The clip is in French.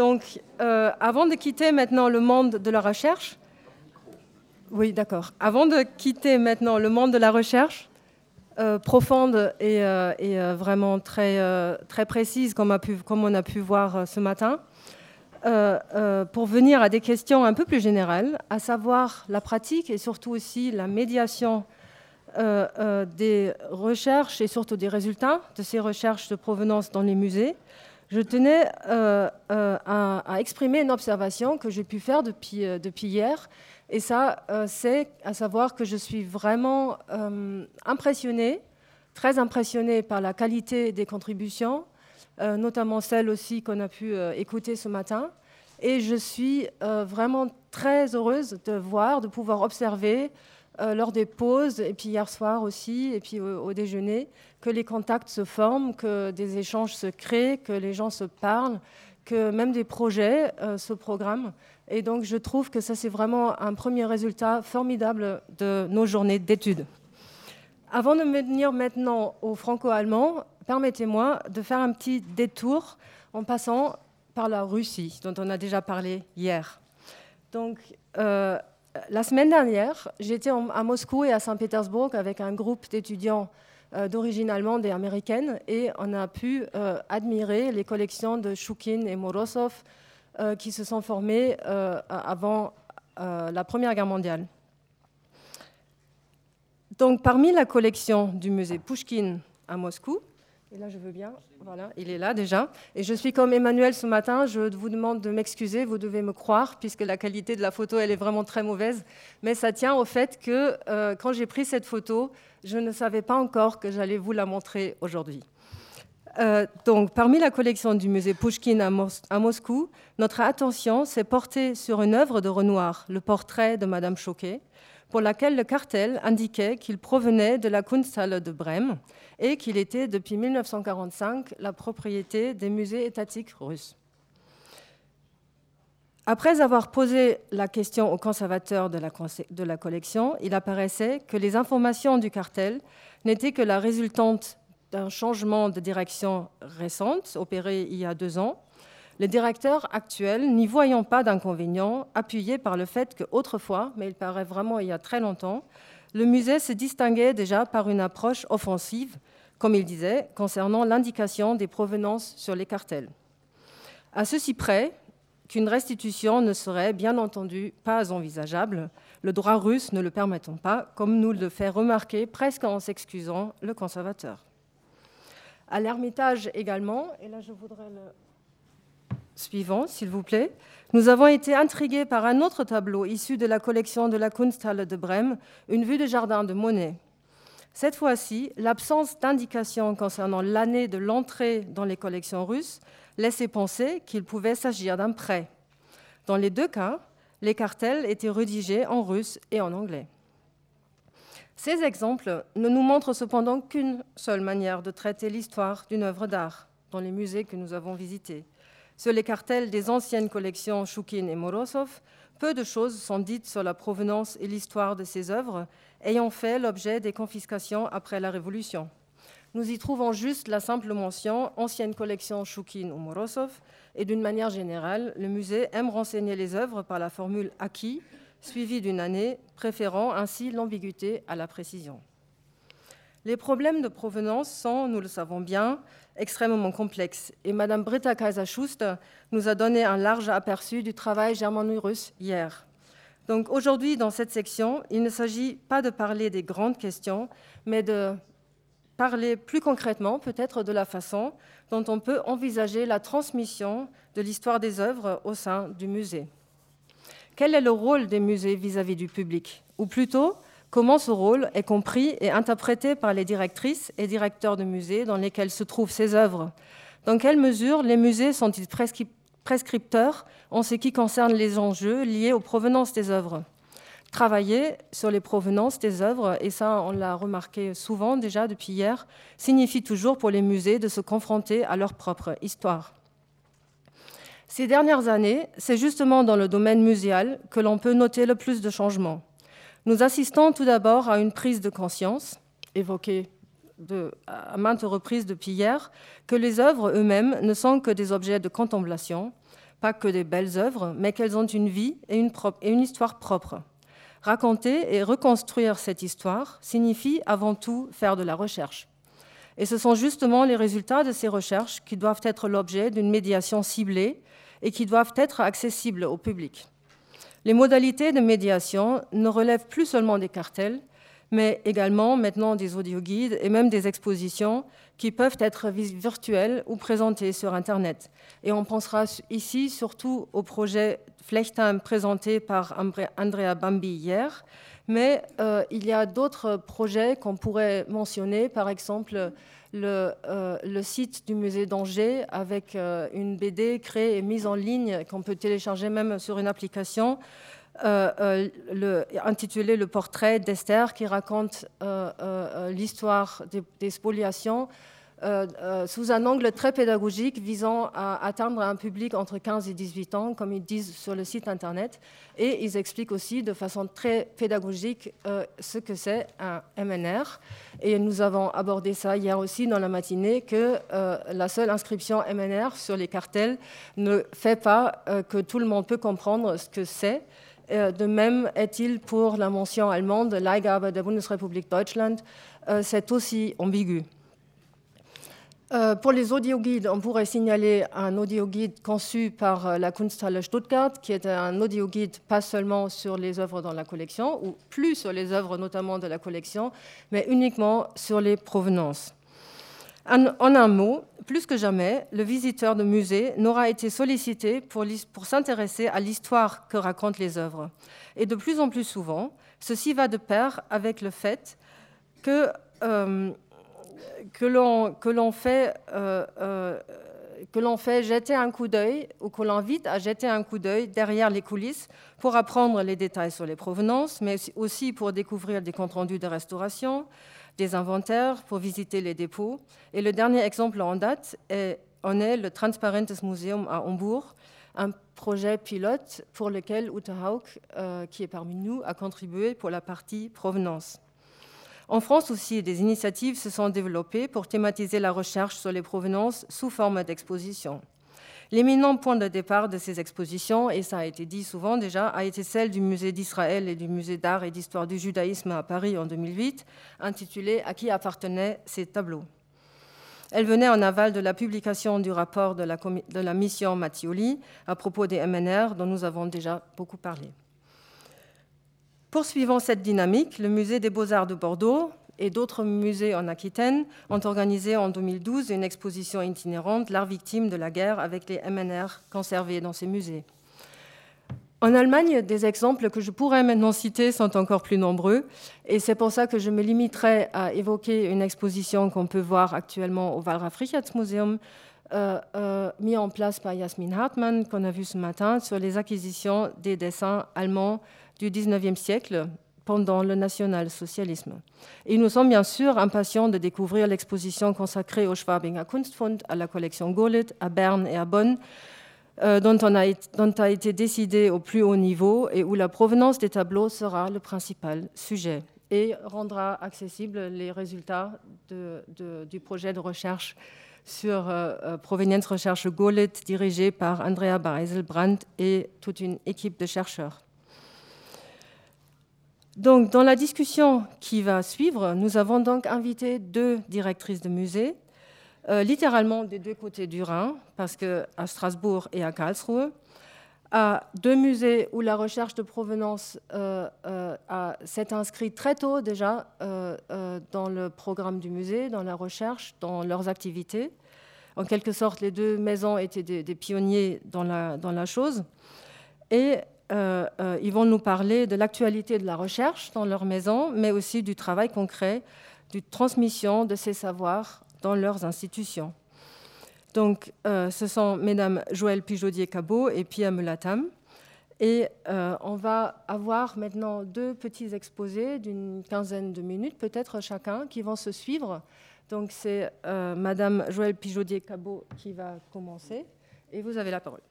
Donc, euh, avant de quitter maintenant le monde de la recherche, oui, d'accord. Avant de quitter maintenant le monde de la recherche, euh, profonde et, euh, vraiment très, très précise, comme, comme, on a pu voir ce matin, pour venir à des questions un peu plus générales, à savoir la pratique et surtout aussi la médiation des recherches et surtout des résultats de ces recherches de provenance dans les musées, je tenais euh, euh, à, exprimer une observation que j'ai pu faire depuis, euh, depuis hier. Et ça, c'est à savoir que je suis vraiment impressionnée, très impressionnée par la qualité des contributions, notamment celles aussi qu'on a pu écouter ce matin. Et je suis vraiment très heureuse de voir, de pouvoir observer euh, lors des pauses, et puis hier soir aussi, et puis au, déjeuner, que les contacts se forment, que des échanges se créent, que les gens se parlent, que même des projets euh, se programment. Et donc je trouve que ça, c'est vraiment un premier résultat formidable de nos journées d'études. Avant de venir maintenant au franco-allemand, permettez-moi de faire un petit détour en passant par la Russie, dont on a déjà parlé hier. Donc, euh, la semaine dernière, j'étais à Moscou et à Saint-Pétersbourg avec un groupe d'étudiants euh, d'origine allemande et américaine et on a pu euh, admirer les collections de Choukin et Morozov euh, qui se sont formées avant la Première Guerre mondiale. Donc, parmi la collection du musée Pushkin à Moscou, et là, je veux bien. Voilà, il est là déjà. Et je suis comme Emmanuel ce matin. Je vous demande de m'excuser. Vous devez me croire, puisque la qualité de la photo, elle est vraiment très mauvaise. Mais ça tient au fait que euh, quand j'ai pris cette photo, je ne savais pas encore que j'allais vous la montrer aujourd'hui. Euh, donc, parmi la collection du musée Pushkin à, Moscou, notre attention s'est portée sur une œuvre de Renoir, le portrait de Madame Choquet, pour laquelle le cartel indiquait qu'il provenait de la Kunsthalle de Brême et qu'il était depuis 1945 la propriété des musées étatiques russes. Après avoir posé la question au conservateur de la, collection, il apparaissait que les informations du cartel n'étaient que la résultante d'un changement de direction récente opéré il y a deux ans le directeur actuel, n'y voyant pas d'inconvénient, appuyé par le fait qu'autrefois, mais il paraît vraiment il y a très longtemps, le musée se distinguait déjà par une approche offensive, comme il disait, concernant l'indication des provenances sur les cartels. À ceci près qu'une restitution ne serait bien entendu pas envisageable, le droit russe ne le permettant pas, comme nous le fait remarquer presque en s'excusant le conservateur. À l'Ermitage également, et là je voudrais le Suivant, s'il vous plaît. Nous avons été intrigués par un autre tableau issu de la collection de la Kunsthalle de Brême, une vue de jardin de Monet. Cette fois-ci, l'absence d'indication concernant l'année de l'entrée dans les collections russes laissait penser qu'il pouvait s'agir d'un prêt. Dans les deux cas, les cartels étaient rédigés en russe et en anglais. Ces exemples ne nous montrent cependant qu'une seule manière de traiter l'histoire d'une œuvre d'art dans les musées que nous avons visités. Sur les cartels des anciennes collections Choukin et Morozov, peu de choses sont dites sur la provenance et l'histoire de ces œuvres ayant fait l'objet des confiscations après la Révolution. Nous y trouvons juste la simple mention ancienne collection Choukin ou Morozov, et d'une manière générale, le musée aime renseigner les œuvres par la formule acquis, suivie d'une année, préférant ainsi l'ambiguïté à la précision. Les problèmes de provenance sont, nous le savons bien, extrêmement complexes. Et Mme Britta Kaiser-Schuster nous a donné un large aperçu du travail germano-russe hier. Donc aujourd'hui, dans cette section, il ne s'agit pas de parler des grandes questions, mais de parler plus concrètement peut-être de la façon dont on peut envisager la transmission de l'histoire des œuvres au sein du musée. Quel est le rôle des musées vis-à-vis -vis du public? Ou plutôt, Comment ce rôle est compris et interprété par les directrices et directeurs de musées dans lesquels se trouvent ces œuvres Dans quelle mesure les musées sont-ils prescripteurs en ce qui concerne les enjeux liés aux provenances des œuvres? Travailler sur les provenances des œuvres, et ça on l'a remarqué souvent déjà depuis hier, signifie toujours pour les musées de se confronter à leur propre histoire. Ces dernières années, c'est justement dans le domaine muséal que l'on peut noter le plus de changements. Nous assistons tout d'abord à une prise de conscience, évoquée à maintes reprises depuis hier, que les œuvres eux-mêmes ne sont que des objets de contemplation, pas que des belles œuvres, mais qu'elles ont une vie et une, et une histoire propre. Raconter et reconstruire cette histoire signifie avant tout faire de la recherche. Et ce sont justement les résultats de ces recherches qui doivent être l'objet d'une médiation ciblée et qui doivent être accessibles au public. Les modalités de médiation ne relèvent plus seulement des cartels, mais également maintenant des audioguides et même des expositions qui peuvent être virtuelles ou présentées sur Internet. Et on pensera ici surtout au projet Flechtheim présenté par Andrea Bambi hier, mais euh, il y a d'autres projets qu'on pourrait mentionner, par exemple le, euh, le, site du musée d'Angers avec euh, une BD créée et mise en ligne qu'on peut télécharger même sur une application euh, intitulée Le portrait d'Esther qui raconte l'histoire des, spoliations sous un angle très pédagogique visant à atteindre un public entre 15 et 18 ans, comme ils disent sur le site internet. Et ils expliquent aussi de façon très pédagogique euh, ce que c'est un MNR. Et nous avons abordé ça hier aussi dans la matinée, que la seule inscription MNR sur les cartels ne fait pas que tout le monde peut comprendre ce que c'est. De même est-il pour la mention allemande Leihgabe der Bundesrepublik Deutschland, c'est aussi ambigu. Euh, pour les audioguides, on pourrait signaler un audioguide conçu par euh, la Kunsthalle Stuttgart, qui est un audioguide pas seulement sur les œuvres dans la collection, ou plus sur les œuvres notamment de la collection, mais uniquement sur les provenances. En, un mot, plus que jamais, le visiteur de musée n'aura été sollicité pour, s'intéresser à l'histoire que racontent les œuvres. Et de plus en plus souvent, ceci va de pair avec le fait que euh, que l'on fait, euh, euh, fait jeter un coup d'œil ou que l'on invite à jeter un coup d'œil derrière les coulisses pour apprendre les détails sur les provenances, mais aussi pour découvrir des comptes rendus de restauration, des inventaires, pour visiter les dépôts. Et le dernier exemple en date est, en est le Transparentes Museum à Hambourg, un projet pilote pour lequel Ute Haug, euh, qui est parmi nous, a contribué pour la partie provenance. En France aussi, des initiatives se sont développées pour thématiser la recherche sur les provenances sous forme d'exposition. L'éminent point de départ de ces expositions, et ça a été dit souvent déjà, a été celle du musée d'Israël et du musée d'art et d'histoire du judaïsme à Paris en 2008, intitulée À qui appartenaient ces tableaux Elle venait en aval de la publication du rapport de la, de la mission Mattioli à propos des MNR, dont nous avons déjà beaucoup parlé. Poursuivant cette dynamique, le musée des beaux-arts de Bordeaux et d'autres musées en Aquitaine ont organisé en 2012 une exposition itinérante, L'art victime de la guerre, avec les MNR conservés dans ces musées. En Allemagne, des exemples que je pourrais maintenant citer sont encore plus nombreux, et c'est pour ça que je me limiterai à évoquer une exposition qu'on peut voir actuellement au Wallraf-Richards-Museum, euh, euh, mis en place par Jasmin Hartmann, qu'on a vu ce matin, sur les acquisitions des dessins allemands du XIXe siècle pendant le national-socialisme. Et nous sommes bien sûr impatients de découvrir l'exposition consacrée au Schwabinger Kunstfund, à la collection Golit, à Berne et à Bonn, euh, dont, on a, été décidé au plus haut niveau et où la provenance des tableaux sera le principal sujet et rendra accessibles les résultats du projet de recherche sur euh, euh Provenience Recherche Golit dirigé par Andrea Beiselbrandt et toute une équipe de chercheurs. Donc, dans la discussion qui va suivre, nous avons donc invité deux directrices de musées, euh, littéralement des deux côtés du Rhin, parce qu'à Strasbourg et à Karlsruhe, à deux musées où la recherche de provenance euh, euh, s'est inscrite très tôt déjà dans le programme du musée, dans la recherche, dans leurs activités. En quelque sorte, les deux maisons étaient des, pionniers dans la, dans la chose. Et euh, euh, ils vont nous parler de l'actualité de la recherche dans leur maison, mais aussi du travail concret, de transmission de ces savoirs dans leurs institutions. Donc, euh, ce sont Mesdames Joël Pijaudier-Cabot et Pia Mulatam. Et on va avoir maintenant deux petits exposés d'une quinzaine de minutes, peut-être chacun, qui vont se suivre. Donc, c'est Madame Joël Pijaudier-Cabot qui va commencer. Et vous avez la parole.